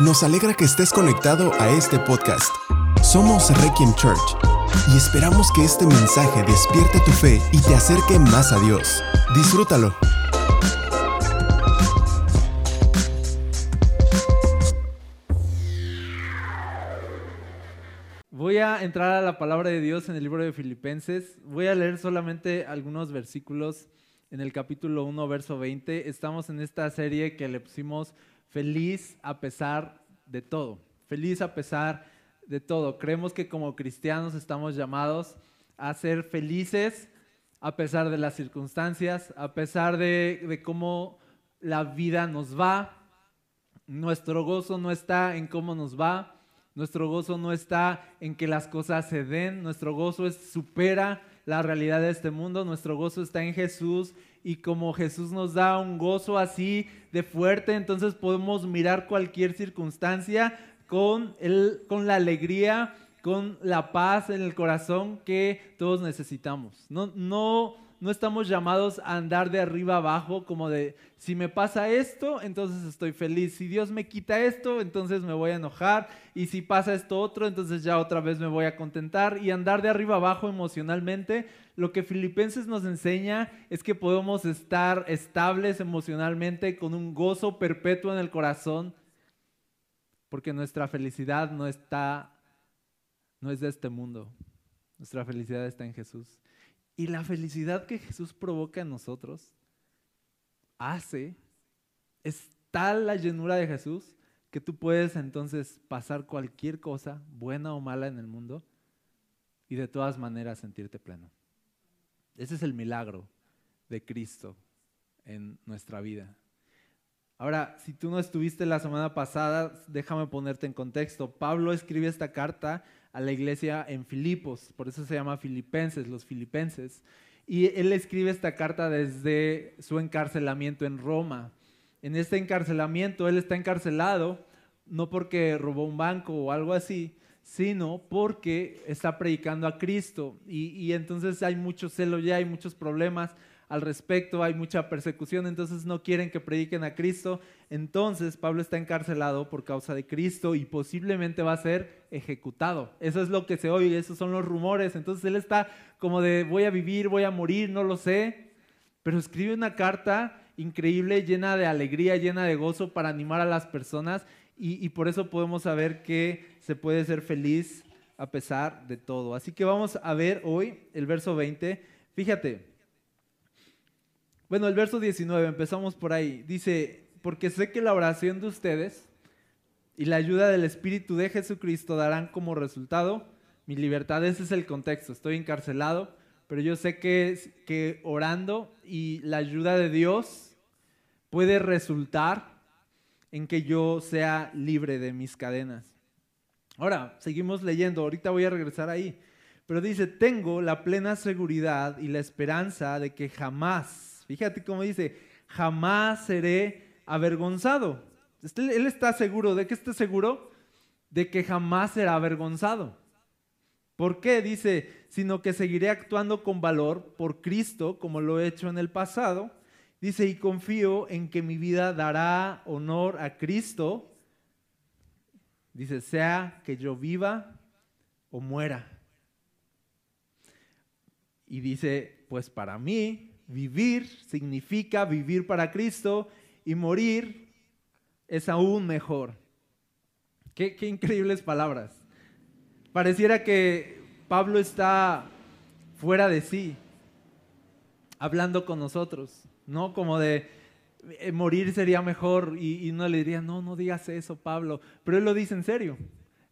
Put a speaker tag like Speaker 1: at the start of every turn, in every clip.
Speaker 1: Nos alegra que estés conectado a este podcast. Somos Requiem Church y esperamos que este mensaje despierte tu fe y te acerque más a Dios. Disfrútalo.
Speaker 2: Voy a entrar a la palabra de Dios en el libro de Filipenses. Voy a leer solamente algunos versículos en el capítulo 1, verso 20. Estamos en esta serie que le pusimos feliz a pesar de todo. Feliz a pesar de todo. Creemos que como cristianos estamos llamados a ser felices a pesar de las circunstancias, a pesar de, cómo la vida nos va. Nuestro gozo no está en cómo nos va. Nuestro gozo no está en que las cosas se den. Nuestro gozo supera la realidad de este mundo. Nuestro gozo está en Jesús y como Jesús nos da un gozo así de fuerte, entonces podemos mirar cualquier circunstancia con, el, con la alegría, con la paz en el corazón que todos necesitamos. No, no no estamos llamados a andar de arriba abajo como de, si me pasa esto, entonces estoy feliz. Si Dios me quita esto, entonces me voy a enojar. Y si pasa esto otro, entonces ya otra vez me voy a contentar. Y andar de arriba abajo emocionalmente, lo que Filipenses nos enseña es que podemos estar estables emocionalmente con un gozo perpetuo en el corazón, porque nuestra felicidad no está, no es de este mundo. Nuestra felicidad está en Jesús. Y la felicidad que Jesús provoca en nosotros hace, es tal la llenura de Jesús que tú puedes entonces pasar cualquier cosa, buena o mala en el mundo, y de todas maneras sentirte pleno. Ese es el milagro de Cristo en nuestra vida. Ahora, si tú no estuviste la semana pasada, déjame ponerte en contexto. Pablo escribe esta carta a la iglesia en Filipos, por eso se llama Filipenses, los filipenses. Y él escribe esta carta desde su encarcelamiento en Roma. En este encarcelamiento, él está encarcelado no porque robó un banco o algo así, sino porque está predicando a Cristo. Y, y entonces hay mucho celo ya, hay muchos problemas al respecto, hay mucha persecución, entonces no quieren que prediquen a Cristo. Entonces Pablo está encarcelado por causa de Cristo y posiblemente va a ser ejecutado. Eso es lo que se oye, esos son los rumores. Entonces él está como de voy a vivir, voy a morir, no lo sé, pero escribe una carta increíble, llena de alegría, llena de gozo para animar a las personas y, y por eso podemos saber que se puede ser feliz a pesar de todo. Así que vamos a ver hoy el verso 20. Fíjate, bueno, el verso 19, empezamos por ahí. Dice, porque sé que la oración de ustedes y la ayuda del Espíritu de Jesucristo darán como resultado mi libertad. Ese es el contexto. Estoy encarcelado, pero yo sé que, que orando y la ayuda de Dios puede resultar en que yo sea libre de mis cadenas. Ahora, seguimos leyendo. Ahorita voy a regresar ahí. Pero dice, tengo la plena seguridad y la esperanza de que jamás Fíjate cómo dice, jamás seré avergonzado. Este, él está seguro, ¿de qué está seguro? De que jamás será avergonzado. ¿Por qué? Dice, sino que seguiré actuando con valor por Cristo como lo he hecho en el pasado. Dice, y confío en que mi vida dará honor a Cristo. Dice, sea que yo viva o muera. Y dice, pues para mí Vivir significa vivir para Cristo y morir es aún mejor. Qué, increíbles palabras. Pareciera que Pablo está fuera de sí, hablando con nosotros, ¿no? Como de eh, morir sería mejor y, no le diría, no, no digas eso, Pablo. Pero él lo dice en serio.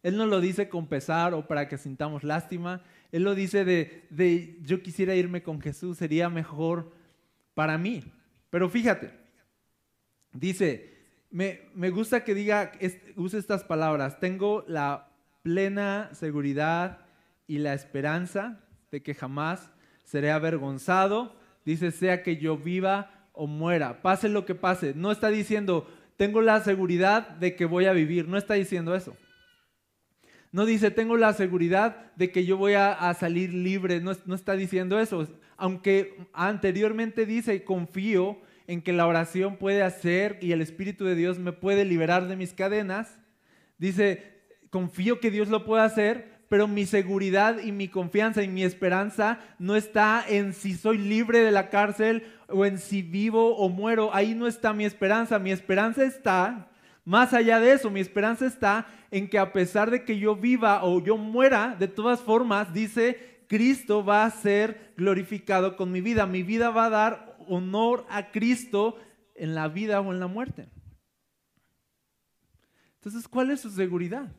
Speaker 2: Él no lo dice con pesar o para que sintamos lástima. Él lo dice de, de yo quisiera irme con Jesús, sería mejor para mí. Pero fíjate, dice, me, me gusta que diga, use estas palabras, tengo la plena seguridad y la esperanza de que jamás seré avergonzado. Dice, sea que yo viva o muera, pase lo que pase. No está diciendo, tengo la seguridad de que voy a vivir, no está diciendo eso. No dice, tengo la seguridad de que yo voy a, salir libre. No, no, está diciendo eso. Aunque anteriormente dice, confío en que la oración puede hacer y el Espíritu de Dios me puede liberar de mis cadenas. Dice, confío que Dios lo puede hacer, pero mi seguridad y mi confianza y mi esperanza no está en si soy libre de la cárcel o en si vivo o muero. Ahí no está mi esperanza. Mi esperanza está, más allá de eso, mi esperanza está en que a pesar de que yo viva o yo muera, de todas formas, dice, Cristo va a ser glorificado con mi vida. Mi vida va a dar honor a Cristo en la vida o en la muerte. Entonces, ¿cuál es su seguridad?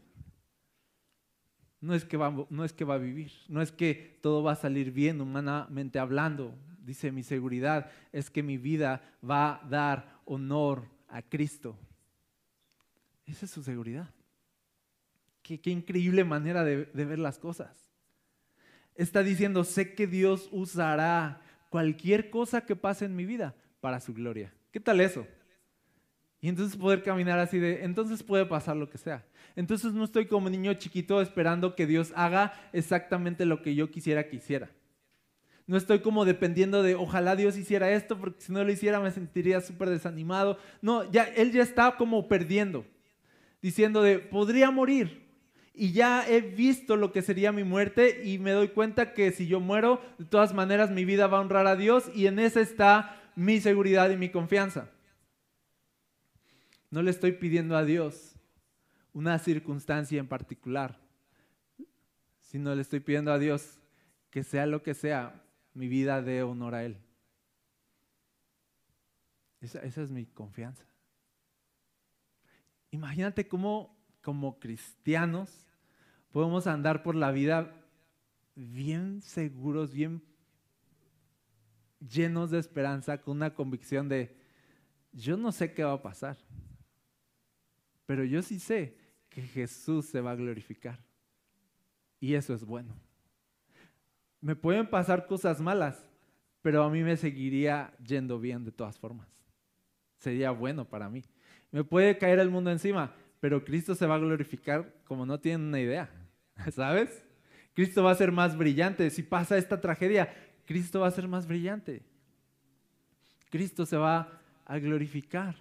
Speaker 2: No es, que va, no es que va a vivir, no es que todo va a salir bien humanamente hablando. Dice mi seguridad es que mi vida va a dar honor a Cristo. Esa es su seguridad. Qué, increíble manera de, de ver las cosas. Está diciendo, sé que Dios usará cualquier cosa que pase en mi vida para su gloria. ¿Qué tal eso? Y entonces poder caminar así de, entonces puede pasar lo que sea. Entonces no estoy como niño chiquito esperando que Dios haga exactamente lo que yo quisiera que hiciera. No estoy como dependiendo de, ojalá Dios hiciera esto, porque si no lo hiciera me sentiría súper desanimado. No, ya, Él ya está como perdiendo, diciendo de, podría morir. Y ya he visto lo que sería mi muerte y me doy cuenta que si yo muero, de todas maneras mi vida va a honrar a Dios y en esa está mi seguridad y mi confianza. No le estoy pidiendo a Dios una circunstancia en particular, sino le estoy pidiendo a Dios que sea lo que sea, mi vida dé honor a Él. Esa, es mi confianza. Imagínate cómo como cristianos podemos andar por la vida bien seguros, bien llenos de esperanza, con una convicción de, yo no sé qué va a pasar, pero yo sí sé Jesús se va a glorificar. Y eso es bueno. Me pueden pasar cosas malas, pero a mí me seguiría yendo bien de todas formas. Sería bueno para mí. Me puede caer el mundo encima, pero Cristo se va a glorificar como no tienen una idea. ¿Sabes? Cristo va a ser más brillante. Si pasa esta tragedia, Cristo va a ser más brillante. Cristo se va a glorificar.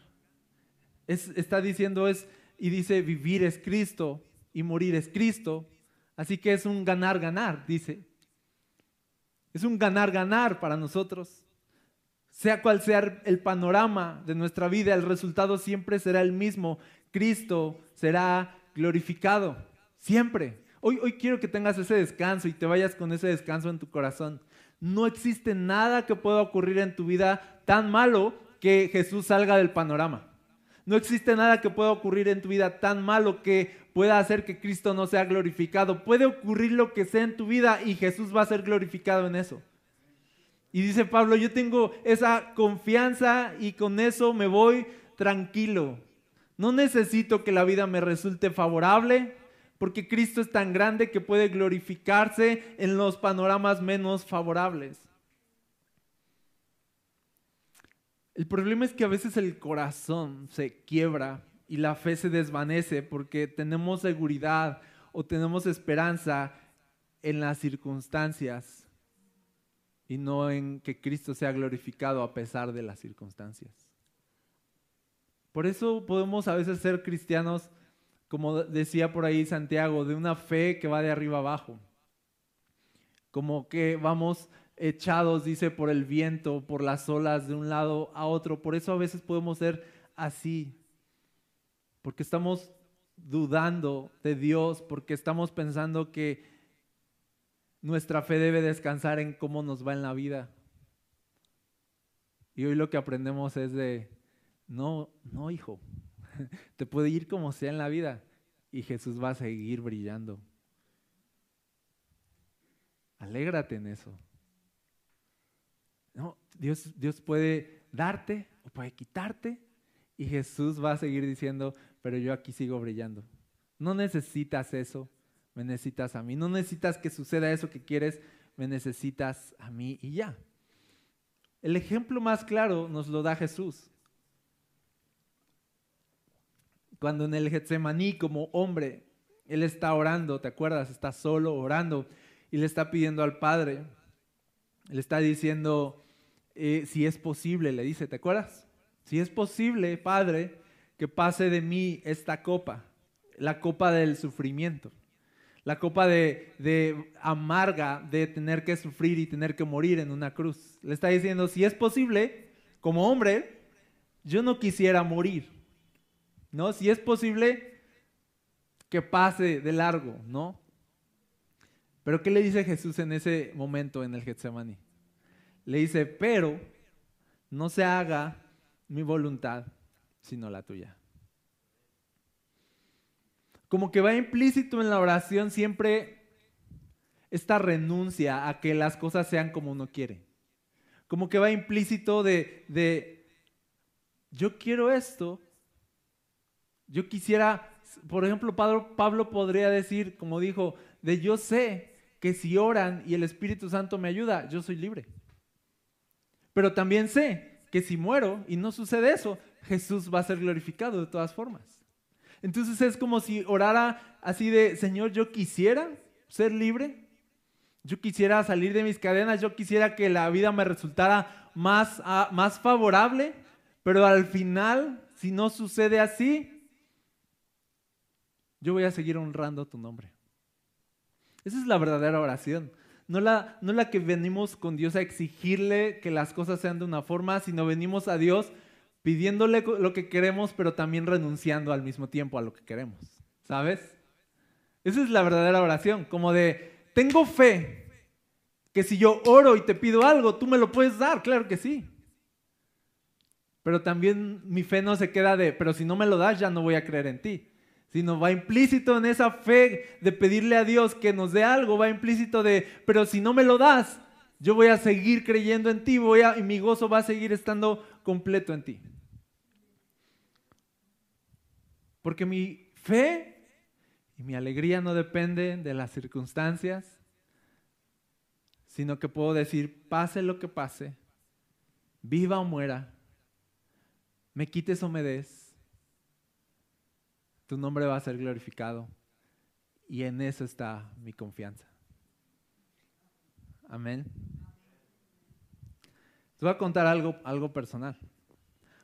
Speaker 2: está diciendo es, y dice, vivir es Cristo y morir es Cristo. Así que es un ganar, ganar, dice. Es un ganar, ganar para nosotros. Sea cual sea el panorama de nuestra vida, el resultado siempre será el mismo. Cristo será glorificado, siempre. Hoy, hoy quiero que tengas ese descanso y te vayas con ese descanso en tu corazón. No existe nada que pueda ocurrir en tu vida tan malo que Jesús salga del panorama. No existe nada que pueda ocurrir en tu vida tan malo que pueda hacer que Cristo no sea glorificado. Puede ocurrir lo que sea en tu vida y Jesús va a ser glorificado en eso. Y dice Pablo, yo tengo esa confianza y con eso me voy tranquilo. No necesito que la vida me resulte favorable porque Cristo es tan grande que puede glorificarse en los panoramas menos favorables. El problema es que a veces el corazón se quiebra y la fe se desvanece porque tenemos seguridad o tenemos esperanza en las circunstancias y no en que Cristo sea glorificado a pesar de las circunstancias. Por eso podemos a veces ser cristianos, como decía por ahí Santiago, de una fe que va de arriba abajo. Como que vamos echados, dice, por el viento, por las olas de un lado a otro. Por eso a veces podemos ser así, porque estamos dudando de Dios, porque estamos pensando que nuestra fe debe descansar en cómo nos va en la vida. Y hoy lo que aprendemos es de, no, no, hijo, te puede ir como sea en la vida y Jesús va a seguir brillando. Alégrate en eso. No, Dios, Dios puede darte o puede quitarte y Jesús va a seguir diciendo, pero yo aquí sigo brillando. No necesitas eso, me necesitas a mí. No necesitas que suceda eso que quieres, me necesitas a mí y ya. El ejemplo más claro nos lo da Jesús. Cuando en el Getsemaní como hombre, Él está orando, ¿te acuerdas? Está solo orando y le está pidiendo al Padre, le está diciendo, eh, si es posible, le dice, ¿te acuerdas? Si es posible, Padre, que pase de mí esta copa. la copa del sufrimiento, la copa de, amarga de tener que sufrir y tener que morir en una cruz. Le está diciendo, si es posible, como hombre, yo no quisiera morir, ¿no? Si es posible, que pase de largo, ¿no? Pero ¿qué le dice Jesús en ese momento en el Getsemaní? Le dice, pero no se haga mi voluntad, sino la tuya. Como que va implícito en la oración siempre esta renuncia a que las cosas sean como uno quiere. Como que va implícito de, yo quiero esto, yo quisiera, por ejemplo, Pablo, Pablo podría decir, como dijo, de yo sé que si oran y el Espíritu Santo me ayuda, yo soy libre. Pero también sé que si muero y no sucede eso, Jesús va a ser glorificado de todas formas. Entonces es como si orara así de, Señor, yo quisiera ser libre, yo quisiera salir de mis cadenas, yo quisiera que la vida me resultara más, ah, más favorable, pero al final, si no sucede así, yo voy a seguir honrando tu nombre. Esa es la verdadera oración. No la, no la que venimos con Dios a exigirle que las cosas sean de una forma, sino venimos a Dios pidiéndole lo que queremos, pero también renunciando al mismo tiempo a lo que queremos. ¿Sabes? Esa es la verdadera oración, como de, tengo fe que si yo oro y te pido algo, tú me lo puedes dar, claro que sí. Pero también mi fe no se queda de, pero si no me lo das, ya no voy a creer en ti sino va implícito en esa fe de pedirle a Dios que nos dé algo, va implícito de, pero si no me lo das, yo voy a seguir creyendo en ti, voy a, y mi gozo va a seguir estando completo en ti. Porque mi fe y mi alegría no dependen de las circunstancias, sino que puedo decir, pase lo que pase, viva o muera, me quites o me des, tu nombre va a ser glorificado. Y en eso está mi confianza. Amén. Te voy a contar algo, algo personal.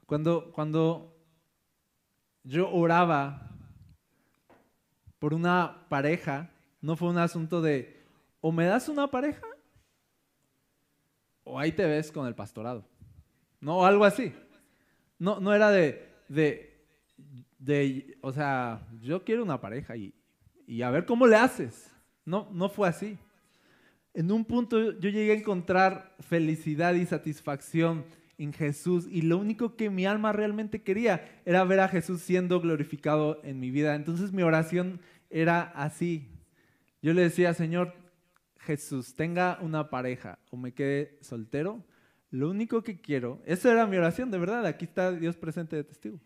Speaker 2: Cuando, cuando yo oraba por una pareja, no fue un asunto de, o me das una pareja, o ahí te ves con el pastorado. No, algo así. No, no era de, de o sea, yo quiero una pareja y, y a ver cómo le haces. No, no fue así. En un punto yo llegué a encontrar felicidad y satisfacción en Jesús y lo único que mi alma realmente quería era ver a Jesús siendo glorificado en mi vida. Entonces mi oración era así. Yo le decía, Señor Jesús, tenga una pareja o me quede soltero, lo único que quiero, esa era mi oración, de verdad, aquí está Dios presente de testigo.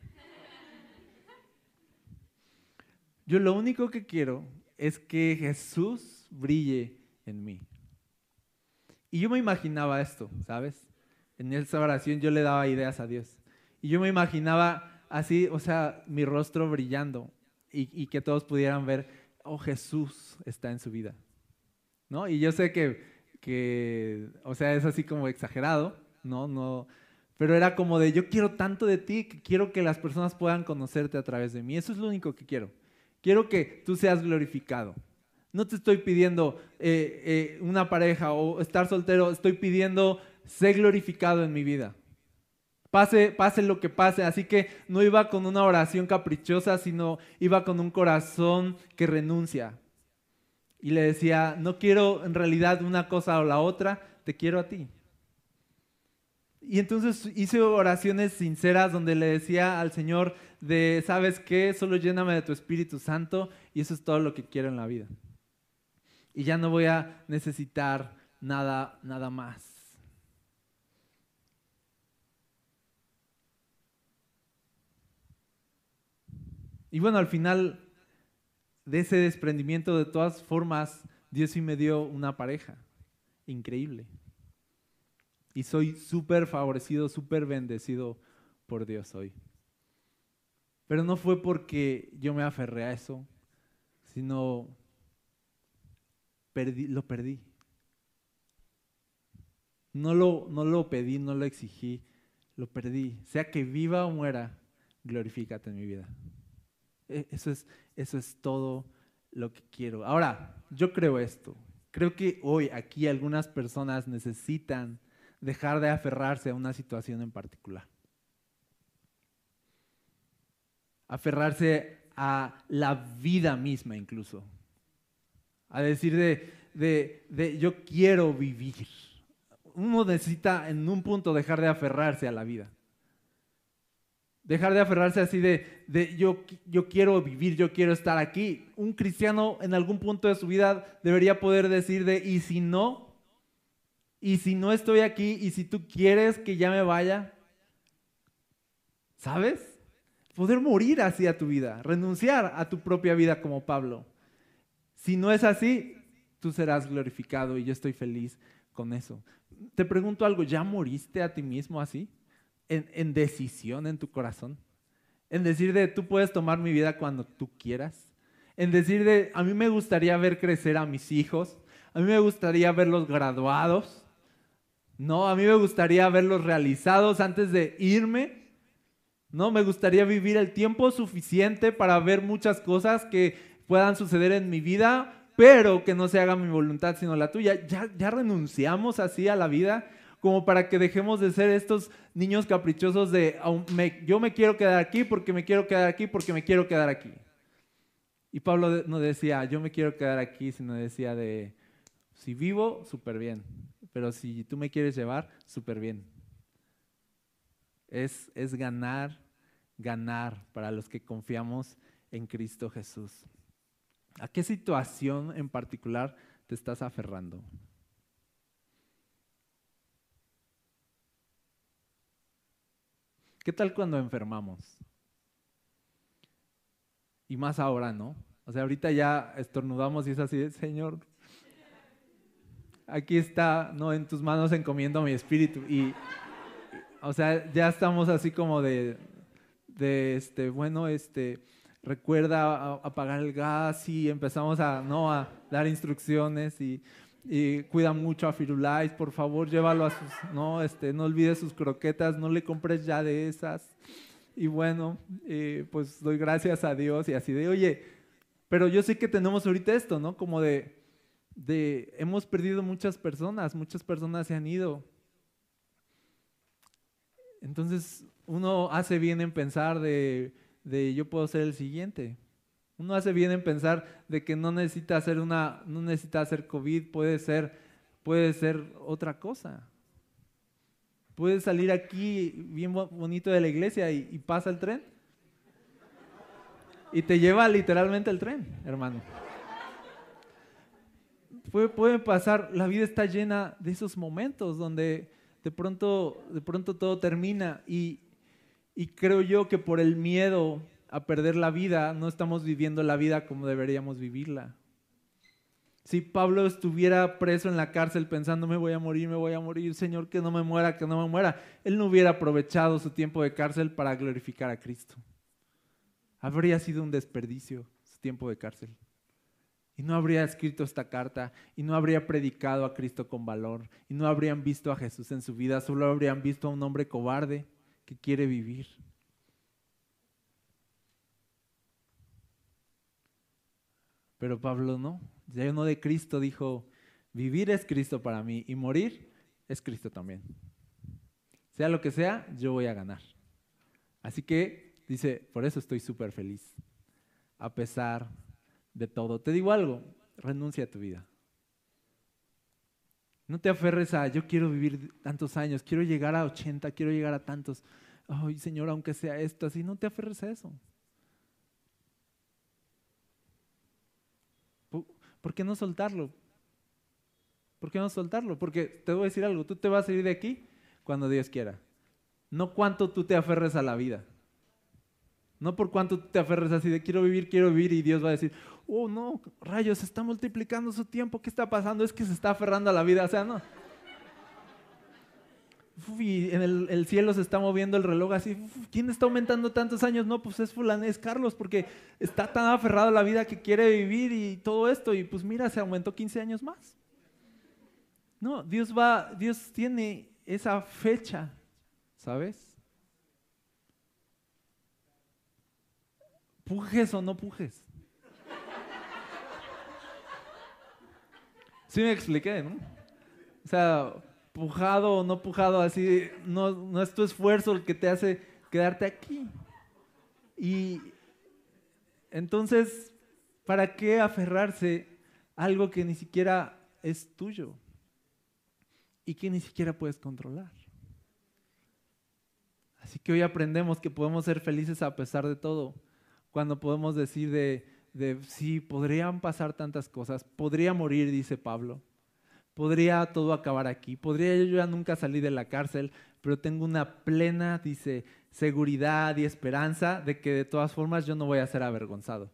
Speaker 2: Yo lo único que quiero es que Jesús brille en mí. Y yo me imaginaba esto, ¿sabes? En esa oración yo le daba ideas a Dios. Y yo me imaginaba así, o sea, mi rostro brillando y, que todos pudieran ver, oh, Jesús está en su vida. ¿No? Y yo sé que, que, o sea, es así como exagerado, ¿no? No, pero era como de, yo quiero tanto de ti que quiero que las personas puedan conocerte a través de mí. Eso es lo único que quiero. Quiero que tú seas glorificado. No te estoy pidiendo eh, eh, una pareja o estar soltero, estoy pidiendo ser glorificado en mi vida. Pase, pase lo que pase. Así que no iba con una oración caprichosa, sino iba con un corazón que renuncia. Y le decía, no quiero en realidad una cosa o la otra, te quiero a ti. Y entonces hice oraciones sinceras donde le decía al Señor de, ¿sabes qué? Solo lléname de tu Espíritu Santo y eso es todo lo que quiero en la vida. Y ya no voy a necesitar nada, nada más. Y bueno, al final de ese desprendimiento, de todas formas, Dios sí me dio una pareja. Increíble. Y soy súper favorecido, súper bendecido por Dios hoy. Pero no fue porque yo me aferré a eso, sino lo perdí. No lo, no lo pedí, no lo exigí, lo perdí. Sea que viva o muera, glorifícate en mi vida. E, eso es, eso es todo lo que quiero. Ahora, yo creo esto. Creo que hoy aquí algunas personas necesitan dejar de aferrarse a una situación en particular. Aferrarse a la vida misma incluso. A decir de, de, de yo quiero vivir. Uno necesita en un punto dejar de aferrarse a la vida. Dejar de aferrarse así de, de yo, yo quiero vivir, yo quiero estar aquí. Un cristiano en algún punto de su vida debería poder decir de, ¿y si no? ¿Y si no estoy aquí? ¿Y si tú quieres que ya me vaya? ¿Sabes? Poder morir así a tu vida, renunciar a tu propia vida como Pablo. Si no es así, tú serás glorificado y yo estoy feliz con eso. Te pregunto algo, ¿ya moriste a ti mismo así? en, decisión en tu corazón. En decir de, tú puedes tomar mi vida cuando tú quieras. En decir de, a mí me gustaría ver crecer a mis hijos. A mí me gustaría verlos graduados. No, a mí me gustaría verlos realizados antes de irme. No, me gustaría vivir el tiempo suficiente para ver muchas cosas que puedan suceder en mi vida, pero que no se haga mi voluntad sino la tuya. Ya, ya renunciamos así a la vida como para que dejemos de ser estos niños caprichosos de yo me quiero quedar aquí porque me quiero quedar aquí porque me quiero quedar aquí. Y Pablo no decía yo me quiero quedar aquí, sino decía de si vivo, súper bien, pero si tú me quieres llevar, súper bien. Es, es ganar, ganar para los que confiamos en Cristo Jesús. ¿A qué situación en particular te estás aferrando? ¿Qué tal cuando enfermamos? Y más ahora, ¿no? O sea, ahorita ya estornudamos y es así, Señor, aquí está, no, en tus manos encomiendo mi espíritu. Y, o sea, ya estamos así como de, de este, bueno, este, recuerda apagar el gas y empezamos a, no, a dar instrucciones y y cuida mucho a Firulais, por favor, llévalo a sus, no, este, no olvides sus croquetas, no le compres ya de esas. Y bueno, eh, pues doy gracias a Dios y así de, oye, pero yo sé que tenemos ahorita esto, ¿no? Como de, de, hemos perdido muchas personas, muchas personas se han ido. Entonces, uno hace bien en pensar de, de yo puedo ser el siguiente. Uno hace bien en pensar de que no necesita hacer una, no necesita hacer COVID, puede ser, puede ser otra cosa. Puedes salir aquí bien bonito de la iglesia y, pasa el tren. Y te lleva literalmente el tren, hermano. Puede, puede, pasar, la vida está llena de esos momentos donde de pronto, de pronto todo termina y, y creo yo que por el miedo a perder la vida, no estamos viviendo la vida como deberíamos vivirla. Si Pablo estuviera preso en la cárcel pensando, me voy a morir, me voy a morir, Señor, que no me muera, que no me muera, él no hubiera aprovechado su tiempo de cárcel para glorificar a Cristo. Habría sido un desperdicio su tiempo de cárcel. Y no habría escrito esta carta, y no habría predicado a Cristo con valor, y no habrían visto a Jesús en su vida, solo habrían visto a un hombre cobarde que quiere vivir. Pero Pablo no. Lleno de Cristo dijo, vivir es Cristo para mí y morir es Cristo también. Sea lo que sea, yo voy a ganar. Así que dice, por eso estoy súper feliz, a pesar de todo. Te digo algo, renuncia a tu vida. No te aferres a, yo quiero vivir tantos años, quiero llegar a 80, quiero llegar a tantos. Ay, Señor, aunque sea esto, así, no te aferres a eso. ¿por qué no soltarlo? ¿Por qué no soltarlo? Porque te voy a decir algo, tú te vas a ir de aquí cuando Dios quiera. No cuánto tú te aferres a la vida. No por cuánto tú te aferres así de quiero vivir, quiero vivir y Dios va a decir, oh no, rayos, está multiplicando su tiempo, ¿qué está pasando? Es que se está aferrando a la vida, o sea, no y en el, cielo se está moviendo el reloj así, ¿quién está aumentando tantos años? No, pues es fulano, es Carlos, porque está tan aferrado a la vida que quiere vivir y todo esto, y pues mira, se aumentó 15 años más. No, Dios va, Dios tiene esa fecha, ¿sabes? pujes o no pujes. Sí me expliqué, ¿no? O sea, pujado o no pujado, así, no, no es tu esfuerzo el que te hace quedarte aquí. Y entonces, ¿para qué aferrarse a algo que ni siquiera es tuyo y que ni siquiera puedes controlar? Así que hoy aprendemos que podemos ser felices a pesar de todo, cuando podemos decir de, de sí, podrían pasar tantas cosas, podría morir, dice Pablo, podría todo acabar aquí, podría yo ya nunca salir de la cárcel, pero tengo una plena, dice, seguridad y esperanza de que de todas formas yo no voy a ser avergonzado.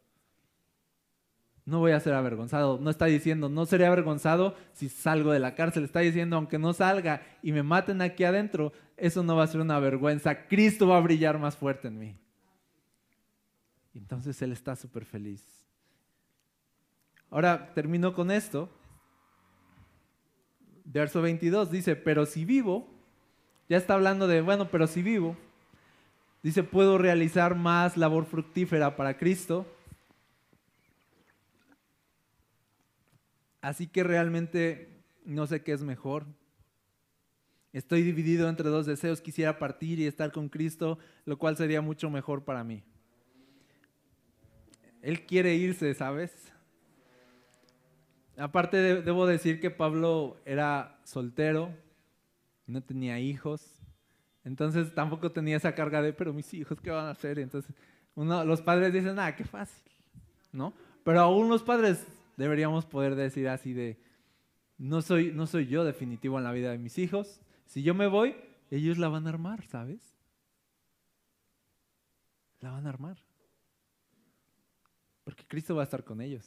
Speaker 2: No voy a ser avergonzado. No está diciendo, no seré avergonzado si salgo de la cárcel. Está diciendo, aunque no salga y me maten aquí adentro, eso no va a ser una vergüenza. Cristo va a brillar más fuerte en mí. Entonces Él está súper feliz. Ahora termino con esto. Verso 22 dice, pero si vivo, ya está hablando de, bueno, pero si vivo, dice, puedo realizar más labor fructífera para Cristo. Así que realmente no sé qué es mejor. Estoy dividido entre dos deseos. Quisiera partir y estar con Cristo, lo cual sería mucho mejor para mí. Él quiere irse, ¿sabes? Aparte, debo decir que Pablo era soltero, no tenía hijos, entonces tampoco tenía esa carga de, pero mis hijos, ¿qué van a hacer? Entonces, uno, los padres dicen, ah, qué fácil, ¿no? Pero aún los padres deberíamos poder decir así de, no soy, no soy yo definitivo en la vida de mis hijos, si yo me voy, ellos la van a armar, ¿sabes? La van a armar. Porque Cristo va a estar con ellos,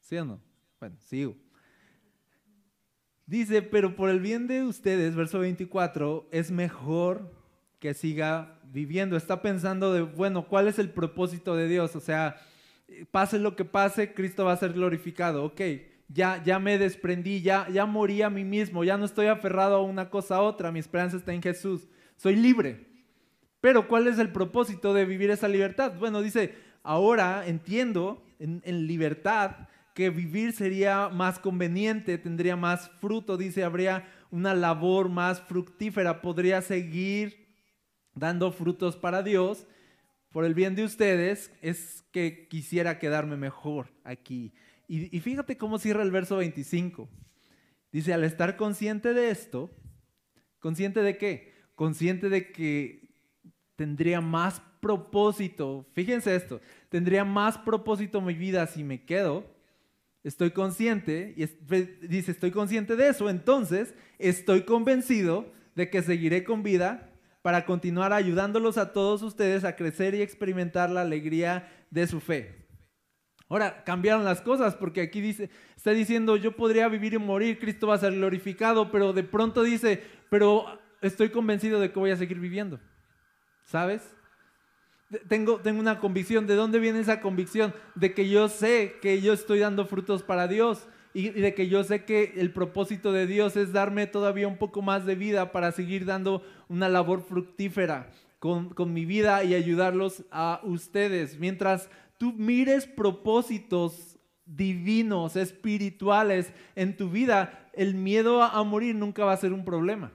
Speaker 2: ¿sí o no? Bueno, sigo. Dice, pero por el bien de ustedes, verso 24, es mejor que siga viviendo. Está pensando de, bueno, ¿cuál es el propósito de Dios? O sea, pase lo que pase, Cristo va a ser glorificado. Ok, ya, ya me desprendí, ya, ya morí a mí mismo, ya no estoy aferrado a una cosa a otra, mi esperanza está en Jesús. Soy libre. Pero ¿cuál es el propósito de vivir esa libertad? Bueno, dice, ahora entiendo en, libertad que vivir sería más conveniente, tendría más fruto, dice, habría una labor más fructífera, podría seguir dando frutos para Dios. Por el bien de ustedes es que quisiera quedarme mejor aquí. Y, y fíjate cómo cierra el verso 25. Dice, al estar consciente de esto, ¿consciente de qué? Consciente de que tendría más propósito, fíjense esto, tendría más propósito mi vida si me quedo estoy consciente, y dice, estoy consciente de eso, entonces estoy convencido de que seguiré con vida para continuar ayudándolos a todos ustedes a crecer y experimentar la alegría de su fe. Ahora, cambiaron las cosas porque aquí dice, está diciendo, yo podría vivir y morir, Cristo va a ser glorificado, pero de pronto dice, pero estoy convencido de que voy a seguir viviendo. ¿Sabes? Tengo, tengo una convicción. ¿De dónde viene esa convicción? De que yo sé que yo estoy dando frutos para Dios y de que yo sé que el propósito de Dios es darme todavía un poco más de vida para seguir dando una labor fructífera con, con mi vida y ayudarlos a ustedes. Mientras tú mires propósitos divinos, espirituales en tu vida, el miedo a morir nunca va a ser un problema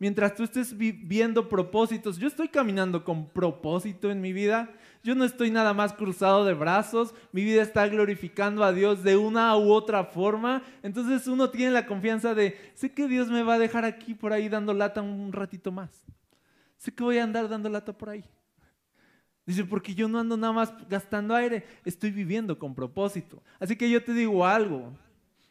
Speaker 2: mientras tú estés viendo propósitos, yo estoy caminando con propósito en mi vida. Yo no estoy nada más cruzado de brazos, mi vida está glorificando a Dios de una u otra forma. Entonces uno tiene la confianza de, sé que Dios me va a dejar aquí por ahí dando lata un ratito más. Sé que voy a andar dando lata por ahí. Dice, porque yo no ando nada más gastando aire, estoy viviendo con propósito. Así que yo te digo algo,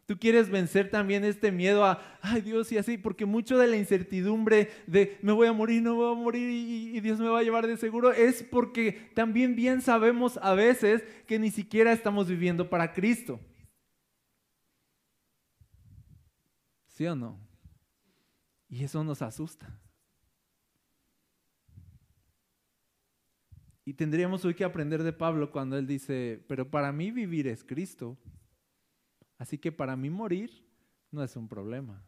Speaker 2: Tú quieres vencer también este miedo a, ay Dios, y así, porque mucho de la incertidumbre de me voy a morir, no voy a morir y, Dios me va a llevar de seguro, es porque también bien sabemos a veces que ni siquiera estamos viviendo para Cristo. ¿Sí o no? Y eso nos asusta. Y tendríamos hoy que aprender de Pablo cuando él dice, pero para mí vivir es Cristo. Así que para mí morir no es un problema.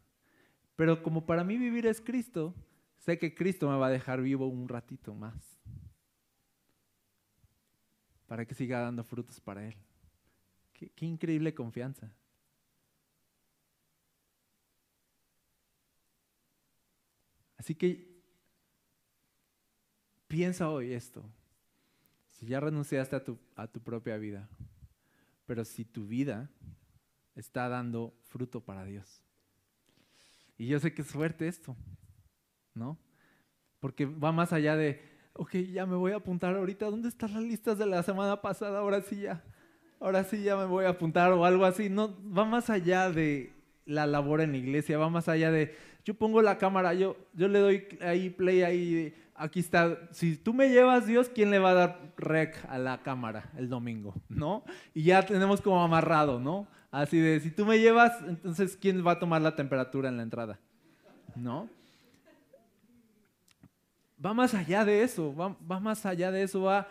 Speaker 2: Pero como para mí vivir es Cristo, sé que Cristo me va a dejar vivo un ratito más. para que siga dando frutos para Él. Qué, increíble confianza. Así que piensa hoy esto. Si ya renunciaste a tu, a tu propia vida, pero si tu vida está dando fruto para Dios. Y yo sé que es fuerte esto, ¿no? Porque va más allá de, ok, ya me voy a apuntar ahorita, ¿dónde están las listas de la semana pasada? Ahora sí ya, ahora sí ya me voy a apuntar o algo así. No, va más allá de la labor en la iglesia, va más allá de, yo pongo la cámara, yo, yo le doy ahí play, ahí, aquí está, si tú me llevas Dios, ¿quién le va a dar rec a la cámara el domingo? ¿No? Y ya tenemos como amarrado, ¿no? Así de, si tú me llevas, entonces ¿quién va a tomar la temperatura en la entrada? ¿No? Va más allá de eso, va, más allá de eso, va,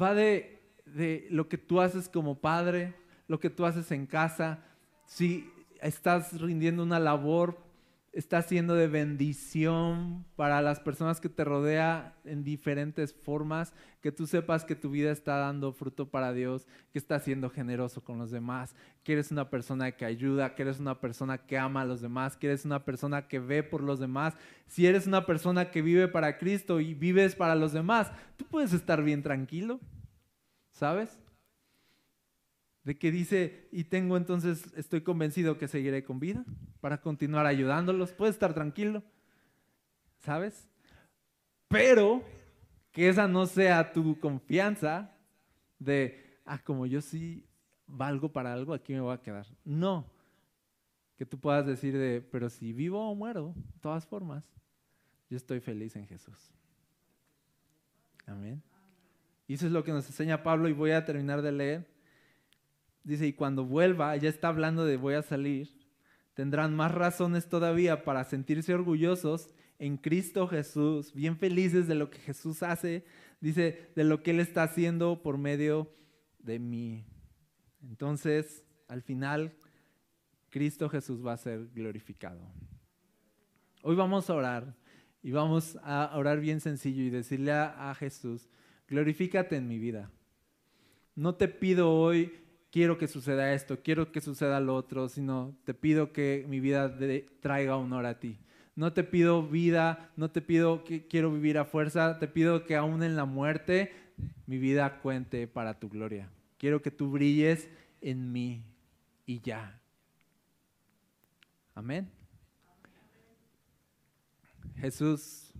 Speaker 2: va de, de lo que tú haces como padre, lo que tú haces en casa, si estás rindiendo una labor está siendo de bendición para las personas que te rodea en diferentes formas, que tú sepas que tu vida está dando fruto para Dios, que estás siendo generoso con los demás, que eres una persona que ayuda, que eres una persona que ama a los demás, que eres una persona que ve por los demás. Si eres una persona que vive para Cristo y vives para los demás, tú puedes estar bien tranquilo, ¿sabes? De que dice, y tengo entonces, estoy convencido que seguiré con vida para continuar ayudándolos, puedes estar tranquilo, ¿sabes? Pero que esa no sea tu confianza de, ah, como yo sí valgo para algo, aquí me voy a quedar. No, que tú puedas decir de, pero si vivo o muero, de todas formas, yo estoy feliz en Jesús. Amén. Y eso es lo que nos enseña Pablo y voy a terminar de leer dice, y cuando vuelva, ya está hablando de voy a salir, tendrán más razones todavía para sentirse orgullosos en Cristo Jesús, bien felices de lo que Jesús hace, dice, de lo que Él está haciendo por medio de mí. Entonces, al final, Cristo Jesús va a ser glorificado. Hoy vamos a orar y vamos a orar bien sencillo y decirle a, a Jesús, glorifícate en mi vida. No te pido hoy quiero que suceda esto, quiero que suceda lo otro, sino te pido que mi vida traiga honor a ti. No te pido vida, no te pido que quiero vivir a fuerza, te pido que aún en la muerte mi vida cuente para tu gloria. Quiero que tú brilles en mí y ya. Amén. Jesús,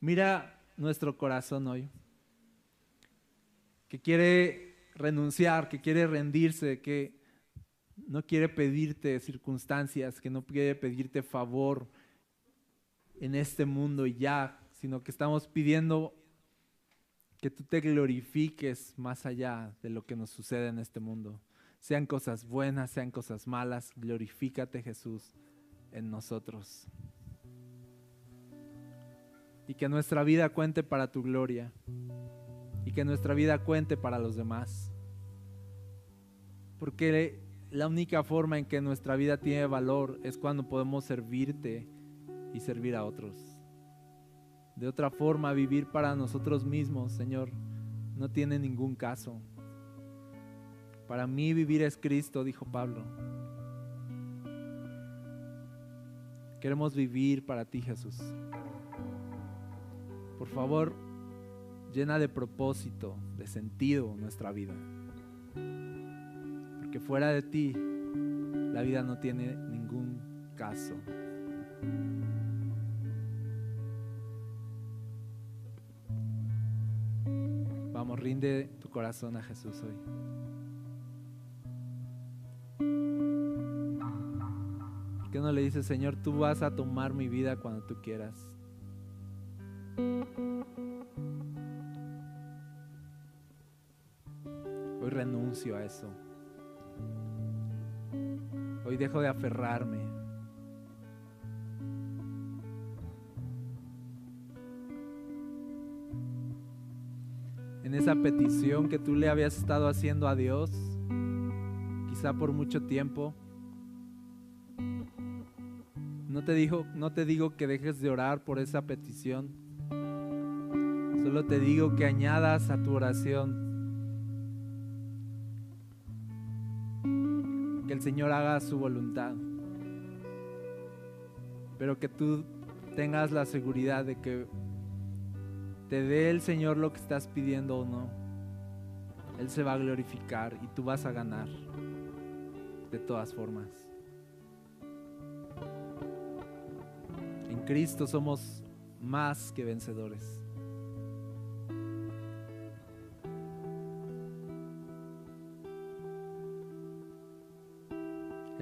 Speaker 2: mira nuestro corazón hoy, que quiere renunciar, que quiere rendirse, que no quiere pedirte circunstancias, que no quiere pedirte favor en este mundo y ya, sino que estamos pidiendo que tú te glorifiques más allá de lo que nos sucede en este mundo. Sean cosas buenas, sean cosas malas, glorifícate Jesús en nosotros. Y que nuestra vida cuente para tu gloria y que nuestra vida cuente para los demás. Porque la única forma en que nuestra vida tiene valor es cuando podemos servirte y servir a otros. De otra forma, vivir para nosotros mismos, Señor, no tiene ningún caso. Para mí vivir es Cristo, dijo Pablo. Queremos vivir para ti, Jesús. Por favor, llena de propósito, de sentido nuestra vida. Porque fuera de ti, la vida no tiene ningún caso. Vamos, rinde tu corazón a Jesús hoy. ¿Por qué no le dices, Señor, tú vas a tomar mi vida cuando tú quieras? Renuncio a eso. Hoy dejo de aferrarme. En esa petición que tú le habías estado haciendo a Dios, quizá por mucho tiempo. No te, digo, no te digo que dejes de orar por esa petición. Solo te digo que añadas a tu oración Señor haga su voluntad. Pero que tú tengas la seguridad de que te dé el Señor lo que estás pidiendo o no. Él se va a glorificar y tú vas a ganar de todas formas. En Cristo somos más que vencedores.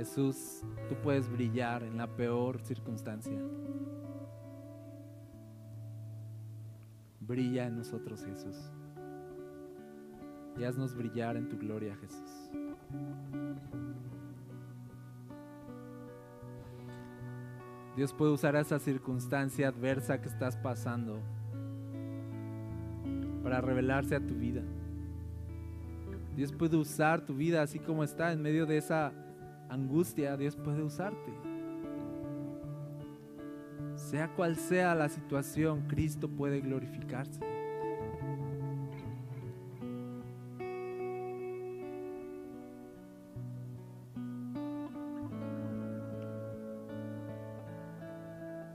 Speaker 2: Jesús, tú puedes brillar en la peor circunstancia. Brilla en nosotros, Jesús. Y haznos brillar en tu gloria, Jesús. Dios puede usar esa circunstancia adversa que estás pasando para revelarse a tu vida. Dios puede usar tu vida así como está en medio de esa angustia, Dios puede usarte. Sea cual sea la situación, Cristo puede glorificarse.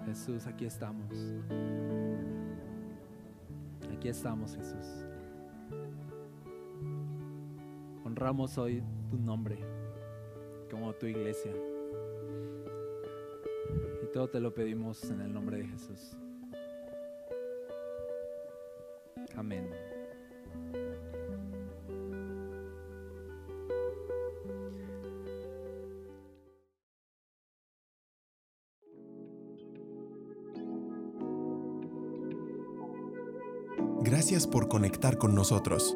Speaker 2: Jesús, aquí estamos. Aquí estamos, Jesús. Honramos hoy tu nombre como tu iglesia. Y todo te lo pedimos en el nombre de Jesús. Amén.
Speaker 1: Gracias por conectar con nosotros.